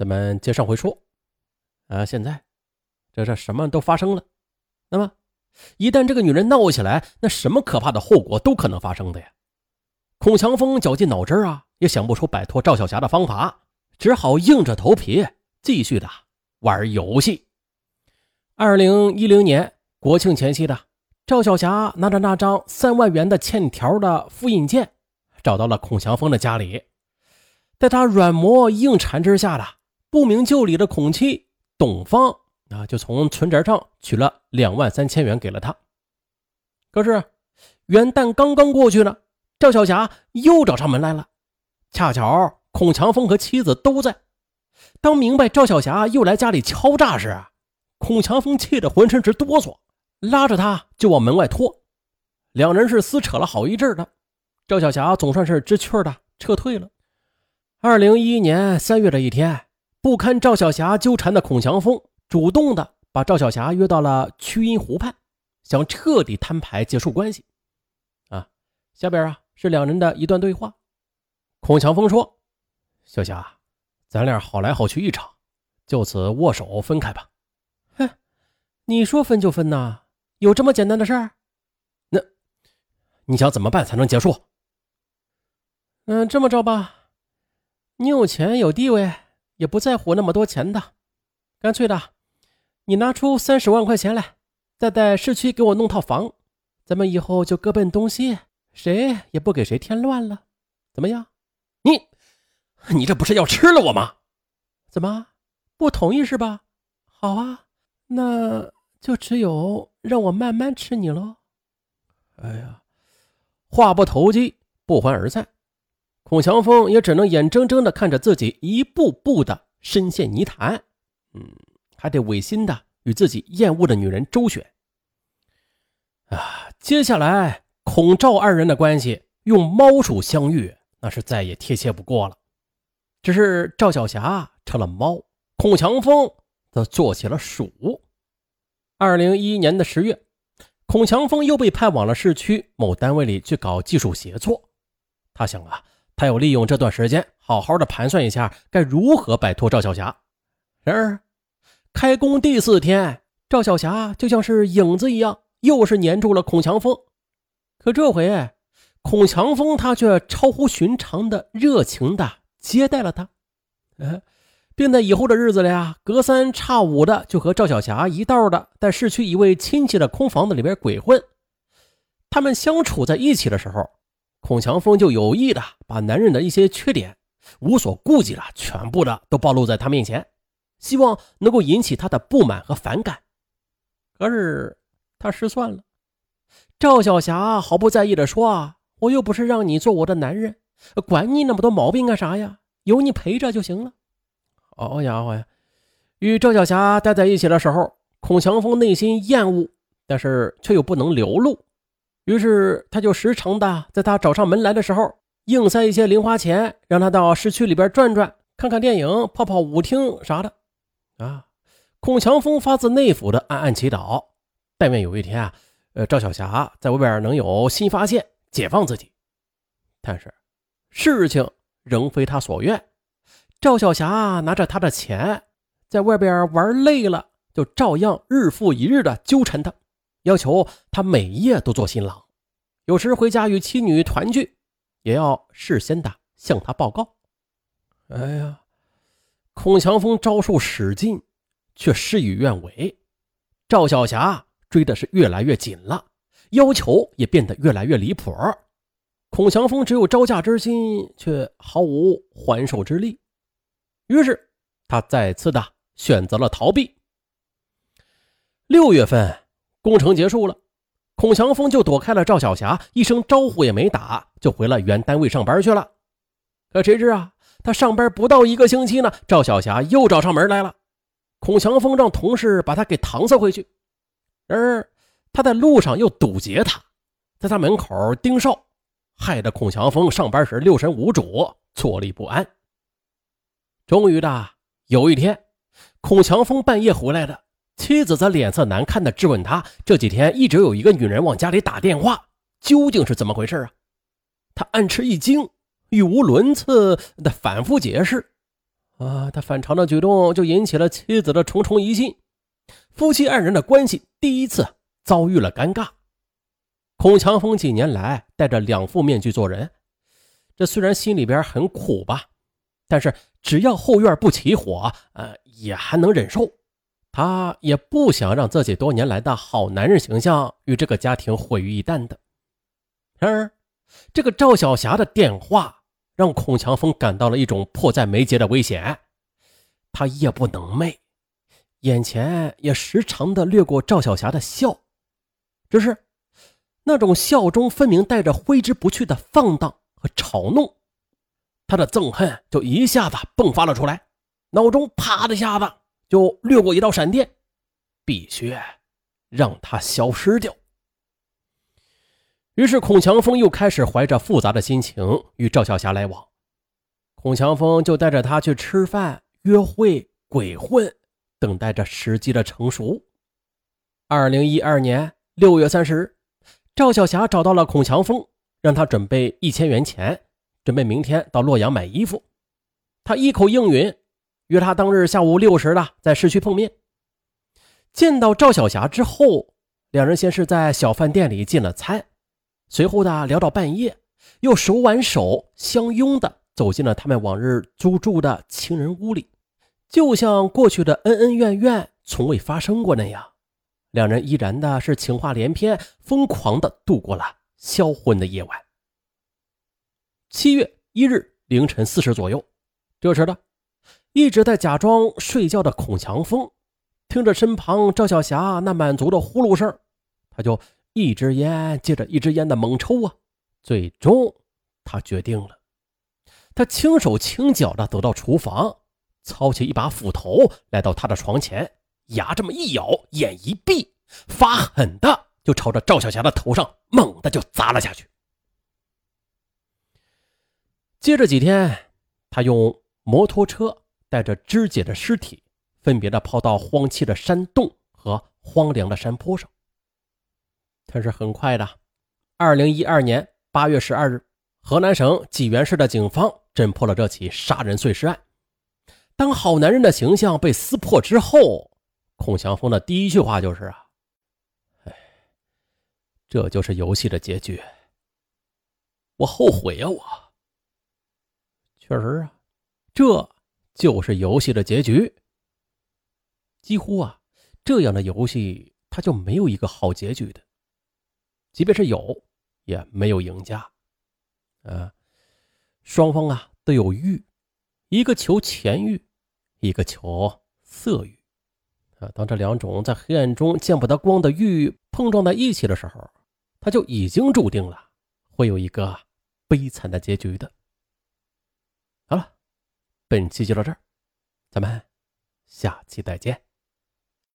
咱们接上回说，啊，现在这这什么都发生了，那么一旦这个女人闹起来，那什么可怕的后果都可能发生的呀。孔祥峰绞尽脑汁啊，也想不出摆脱赵小霞的方法，只好硬着头皮继续的玩游戏。二零一零年国庆前夕的，赵小霞拿着那张三万元的欠条的复印件，找到了孔祥峰的家里，在他软磨硬缠之下的，不明就里的孔妻董芳啊，就从存折上取了两万三千元给了他。可是元旦刚刚过去呢。赵小霞又找上门来了，恰巧孔强峰和妻子都在。当明白赵小霞又来家里敲诈时，孔强峰气得浑身直哆嗦，拉着她就往门外拖。两人是撕扯了好一阵的，赵小霞总算是知趣的撤退了。二零一一年三月的一天，不堪赵小霞纠缠的孔祥峰主动的把赵小霞约到了曲阴湖畔，想彻底摊牌结束关系。啊，下边啊。是两人的一段对话。孔祥峰说：“小霞，咱俩好来好去一场，就此握手分开吧。”“哼，你说分就分呐？有这么简单的事儿？那你想怎么办才能结束？”“嗯，这么着吧，你有钱有地位，也不在乎那么多钱的，干脆的，你拿出三十万块钱来，再在市区给我弄套房，咱们以后就各奔东西。”谁也不给谁添乱了，怎么样？你，你这不是要吃了我吗？怎么不同意是吧？好啊，那就只有让我慢慢吃你喽。哎呀，话不投机不欢而散，孔祥峰也只能眼睁睁的看着自己一步步的深陷泥潭，嗯，还得违心的与自己厌恶的女人周旋。啊，接下来。孔赵二人的关系用猫鼠相遇，那是再也贴切不过了。只是赵小霞成了猫，孔强峰则做起了鼠。二零一一年的十月，孔强峰又被派往了市区某单位里去搞技术协作。他想啊，他要利用这段时间好好的盘算一下该如何摆脱赵小霞。然而，开工第四天，赵小霞就像是影子一样，又是黏住了孔强峰。可这回，孔强峰他却超乎寻常的热情的接待了他，呃，并在以后的日子里啊，隔三差五的就和赵小霞一道的在市区一位亲戚的空房子里边鬼混。他们相处在一起的时候，孔强峰就有意的把男人的一些缺点无所顾忌了全部的都暴露在他面前，希望能够引起他的不满和反感。可是他失算了。赵小霞毫不在意地说：“啊我又不是让你做我的男人，管你那么多毛病干啥呀？有你陪着就行了。”好家伙呀！与赵小霞待在一起的时候，孔强峰内心厌恶，但是却又不能流露，于是他就时常的在他找上门来的时候，硬塞一些零花钱，让他到市区里边转转，看看电影，泡泡舞厅啥的。啊！孔强峰发自内腑的暗暗祈祷，但愿有一天啊。呃，赵小霞在外边能有新发现，解放自己。但是事情仍非他所愿。赵小霞拿着他的钱，在外边玩累了，就照样日复一日的纠缠他，要求他每夜都做新郎。有时回家与妻女团聚，也要事先的向他报告。哎呀，孔祥峰招数使尽，却事与愿违。赵小霞。追的是越来越紧了，要求也变得越来越离谱。孔祥峰只有招架之心，却毫无还手之力。于是他再次的选择了逃避。六月份工程结束了，孔祥峰就躲开了赵小霞，一声招呼也没打，就回了原单位上班去了。可谁知啊，他上班不到一个星期呢，赵小霞又找上门来了。孔祥峰让同事把他给搪塞回去。然而，他在路上又堵截他，在他门口盯梢，害得孔祥峰上班时六神无主，坐立不安。终于的有一天，孔祥峰半夜回来的，妻子则脸色难看的质问他：这几天一直有一个女人往家里打电话，究竟是怎么回事啊？他暗吃一惊，语无伦次的反复解释：“啊，他反常的举动就引起了妻子的重重疑心，夫妻二人的关系第一次遭遇了尴尬。孔强峰几年来戴着两副面具做人，这虽然心里边很苦吧，但是只要后院不起火，呃，也还能忍受。他也不想让自己多年来的好男人形象与这个家庭毁于一旦的。然而，这个赵小霞的电话让孔强峰感到了一种迫在眉睫的危险。他夜不能寐，眼前也时常的掠过赵小霞的笑，只是。那种笑中分明带着挥之不去的放荡和嘲弄，他的憎恨就一下子迸发了出来，脑中啪的一下子就掠过一道闪电，必须让他消失掉。于是，孔强峰又开始怀着复杂的心情与赵小霞来往。孔强峰就带着她去吃饭、约会、鬼混，等待着时机的成熟。二零一二年六月三十日。赵小霞找到了孔强峰，让他准备一千元钱，准备明天到洛阳买衣服。他一口应允，约他当日下午六时了，在市区碰面。见到赵小霞之后，两人先是在小饭店里进了餐，随后的聊到半夜，又手挽手相拥的走进了他们往日租住的情人屋里，就像过去的恩恩怨怨从未发生过那样。两人依然的是情话连篇，疯狂的度过了销魂的夜晚。七月一日凌晨四时左右，这时的一直在假装睡觉的孔强峰，听着身旁赵小霞那满足的呼噜声，他就一支烟接着一支烟的猛抽啊。最终，他决定了，他轻手轻脚的走到厨房，操起一把斧头，来到他的床前。牙这么一咬，眼一闭，发狠的就朝着赵小霞的头上猛的就砸了下去。接着几天，他用摩托车带着肢解的尸体，分别的抛到荒弃的山洞和荒凉的山坡上。但是很快的，二零一二年八月十二日，河南省济源市的警方侦破了这起杀人碎尸案。当好男人的形象被撕破之后，孔祥峰的第一句话就是：“啊，哎，这就是游戏的结局。我后悔呀，我。确实啊，这就是游戏的结局。几乎啊，这样的游戏它就没有一个好结局的，即便是有，也没有赢家。啊，双方啊都有欲，一个求钱欲，一个求色欲。”啊，当这两种在黑暗中见不得光的欲碰撞在一起的时候，他就已经注定了会有一个悲惨的结局的。本期就到这儿，咱们下期再见。